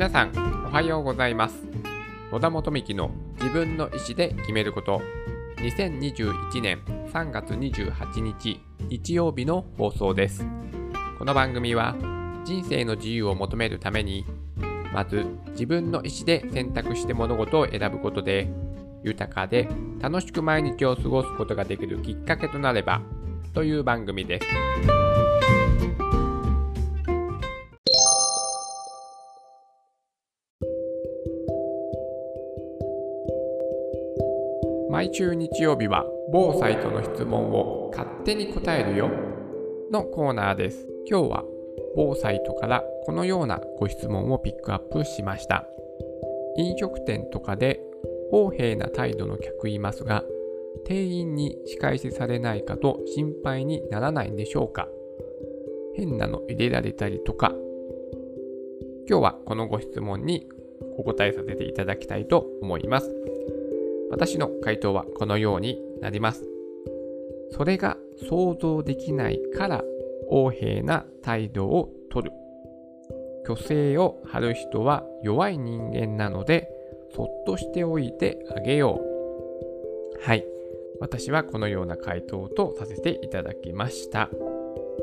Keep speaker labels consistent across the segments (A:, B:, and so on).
A: 皆さんおはようございます。野田元幹の自分の意思で決めること。2021年3月28日日曜日の放送です。この番組は人生の自由を求めるためにまず自分の意思で選択して物事を選ぶことで豊かで楽しく毎日を過ごすことができるきっかけとなればという番組です。毎週日曜日は某サイトの質問を勝手に答えるよのコーナーです。今日は某サイトからこのようなご質問をピックアップしました。飲食店とかで横柄な態度の客いますが、店員に仕返しされないかと心配にならないんでしょうか変なの入れられたりとか。今日はこのご質問にお答えさせていただきたいと思います。私の回答はこのようになります。それが想像できないから横柄な態度をとる。虚勢を張る人は弱い人間なので、そっとしておいてあげよう。はい。私はこのような回答とさせていただきました。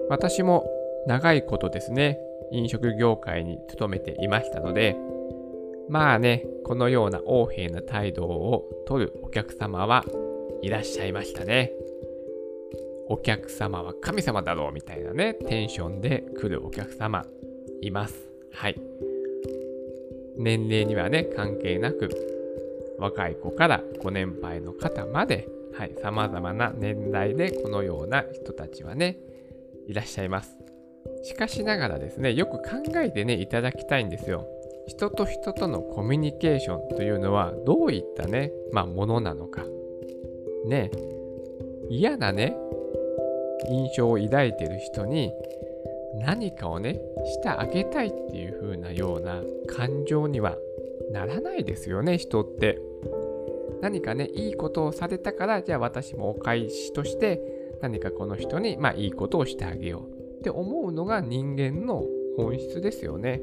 A: 私も長いことですね、飲食業界に勤めていましたので、まあね、このような横柄な態度をとるお客様はいらっしゃいましたね。お客様は神様だろうみたいなね、テンションで来るお客様います。はい。年齢にはね、関係なく、若い子からご年配の方まで、はい、様々な年代でこのような人たちはね、いらっしゃいます。しかしながらですね、よく考えてね、いただきたいんですよ。人と人とのコミュニケーションというのはどういったね、まあ、ものなのか。ね、嫌なね、印象を抱いてる人に何かをね、してあげたいっていう風なような感情にはならないですよね、人って。何かね、いいことをされたから、じゃあ私もお返しとして何かこの人に、まあいいことをしてあげようって思うのが人間の本質ですよね。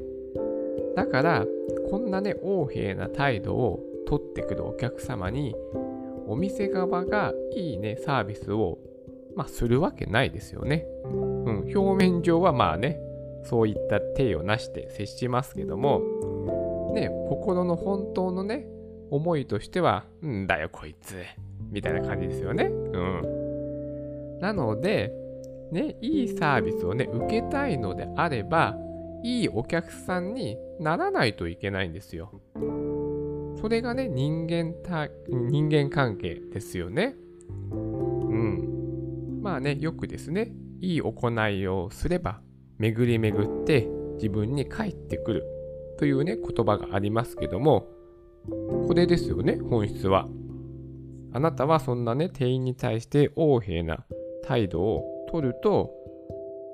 A: だから、こんなね、横柄な態度を取ってくるお客様に、お店側がいいね、サービスを、まあ、するわけないですよね。うん、表面上はまあね、そういった体をなして接しますけども、ね、心の本当のね、思いとしては、んだよこいつ、みたいな感じですよね。うん。なので、ね、いいサービスをね、受けたいのであれば、いいお客さんにならないといけないんですよ。それがね、人間た、人間関係ですよね。うん。まあね、よくですね、いい行いをすれば、巡り巡って自分に返ってくるというね、言葉がありますけども、これですよね、本質は。あなたはそんなね、店員に対して横柄な態度を取ると、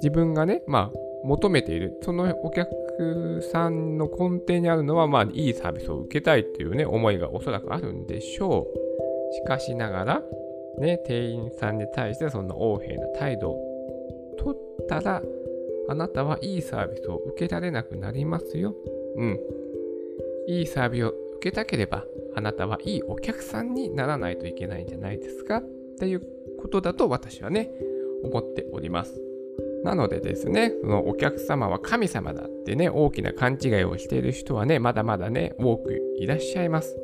A: 自分がね、まあ、求めている、そのお客さんの根底にあるのは、まあ、いいサービスを受けたいっていうね、思いがおそらくあるんでしょう。しかしながら、ね、店員さんに対してそんな横柄な態度を取ったら、あなたはいいサービスを受けられなくなりますよ。うん。いいサービスを受けたければ、あなたはいいお客さんにならないといけないんじゃないですかっていうことだと私はね、思っております。なのでですね、そのお客様は神様だってね、大きな勘違いをしている人はね、まだまだね、多くいらっしゃいます。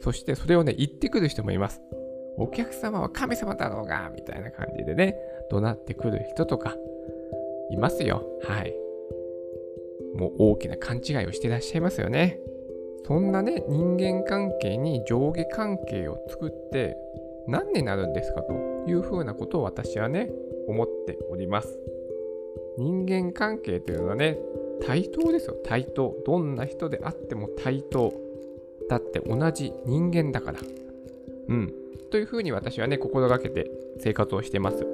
A: そしてそれをね、言ってくる人もいます。お客様は神様だろうが、みたいな感じでね、怒鳴ってくる人とか、いますよ。はい。もう大きな勘違いをしてらっしゃいますよね。そんなね、人間関係に上下関係を作って何になるんですかというふうなことを私はね、思っております。人間関係というのはね、対等ですよ、対等。どんな人であっても対等。だって同じ人間だから。うん。というふうに私はね、心がけて生活をしてます。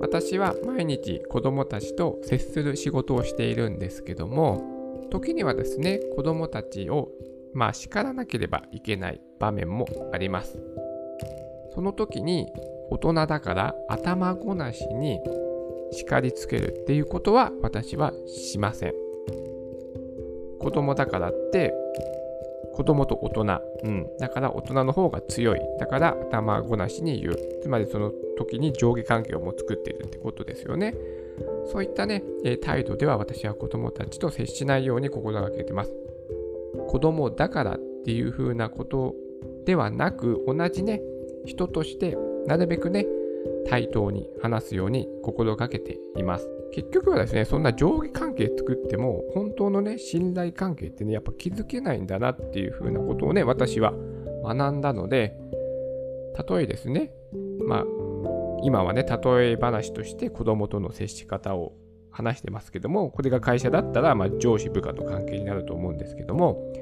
A: 私は毎日子供たちと接する仕事をしているんですけども、時にはですね、子供たちをまあ叱らなければいけない場面もあります。その時に大人だから頭ごなしに叱りつけるっていうことは私はしません。子供だからって子供と大人、うん、だから大人の方が強い。だから頭ごなしに言う。つまりその時に上下関係をもう作っているってことですよね。そういったね、え態度では私は子供たちと接しないように心がけてます。子供だからっていう風なことではなく同じね人としてなるべくね対等に話すように心がけています。結局はですね、そんな上下関係作っても、本当のね、信頼関係ってね、やっぱ築けないんだなっていう風なことをね、私は学んだので、例えですね、まあ、今はね、例え話として子供との接し方を話してますけども、これが会社だったら、まあ、上司部下の関係になると思うんですけども、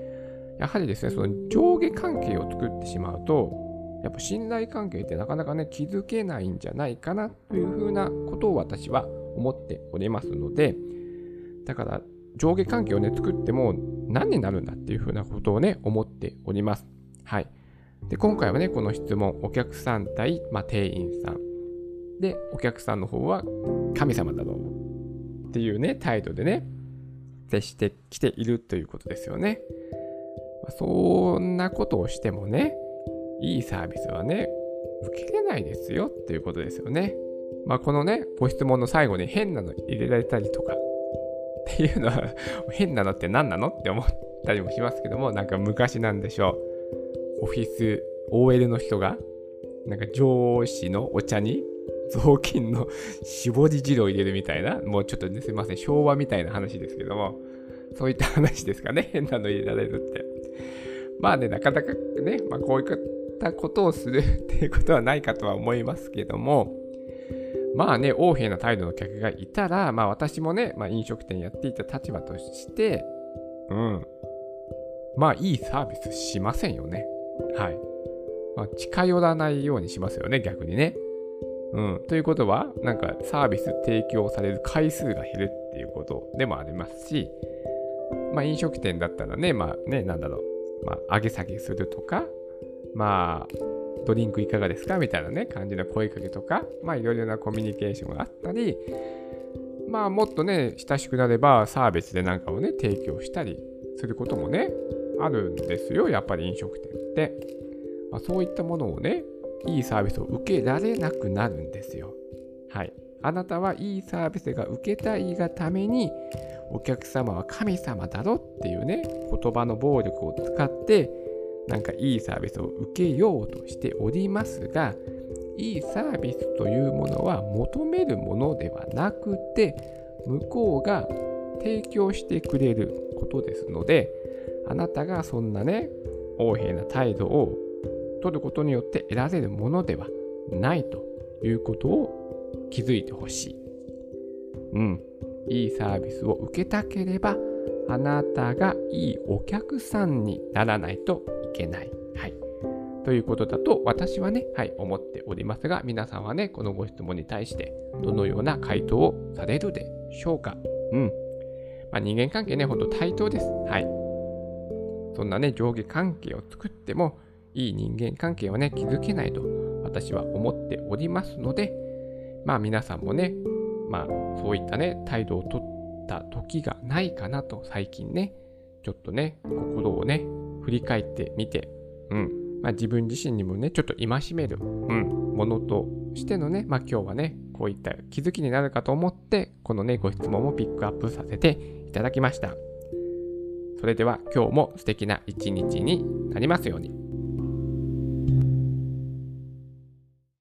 A: やはりですね、その上下関係を作ってしまうと、やっぱ信頼関係ってなかなかね、築けないんじゃないかなというふうなことを私は思っておりますので、だから上下関係をね、作っても何になるんだっていうふうなことをね、思っております。はい。で、今回はね、この質問、お客さん対、まあ、店員さん。で、お客さんの方は神様だろうっていうね、態度でね、接してきているということですよね。そんなことをしてもね、いいサービスはね、受けれないですよっていうことですよね。まあ、このね、ご質問の最後に変なの入れられたりとかっていうのは変なのって何なのって思ったりもしますけども、なんか昔なんでしょう。オフィス、OL の人が、なんか上司のお茶に雑巾の絞り汁を入れるみたいな、もうちょっとね、すいません、昭和みたいな話ですけども、そういった話ですかね、変なの入れられるって。まあね、なかなかね、まあ、こういったことをするっていうことはないかとは思いますけども、まあね、横柄な態度の客がいたら、まあ私もね、まあ飲食店やっていた立場として、うん。まあいいサービスしませんよね。はい。まあ、近寄らないようにしますよね、逆にね。うん。ということは、なんかサービス提供される回数が減るっていうことでもありますし、まあ飲食店だったらね、まあね、なんだろう、まあ上げ下げするとか、まあドリンクいかがですか？みたいなね、感じの声かけとか、まあいろいろなコミュニケーションがあったり、まあもっとね、親しくなればサービスでなんかをね、提供したりすることもね、あるんですよ、やっぱり飲食店って。まあ、そういったものをね、いいサービスを受けられなくなるんですよ。はい。あなたはいいサービスが受けたいがために、お客様は神様だろっていうね、言葉の暴力を使って、なんかいいサービスを受けようとしておりますが、いいサービスというものは求めるものではなくて、向こうが提供してくれることですので、あなたがそんなね、横柄な態度を取ることによって得られるものではないということを気づいてほしい。うん。いいサービスを受けたければ、あなたがいいお客さんにならないといけない。はい。ということだと私はね、はい、思っておりますが、皆さんはね、このご質問に対してどのような回答をされるでしょうか。うん。まあ、人間関係ね、ほんと対等です。はい。そんなね、上下関係を作っても、いい人間関係はね、築けないと私は思っておりますので、まあ皆さんもね、まあそういったね、態度をとってた時がないかなと最近ね、ちょっとね、心をね、振り返ってみて、うん、まあ、自分自身にもね、ちょっと戒める、うん、ものとしてのね、まあ、今日はね、こういった気づきになるかと思って、このね、ご質問をピックアップさせていただきました。それでは今日も素敵な一日になりますように。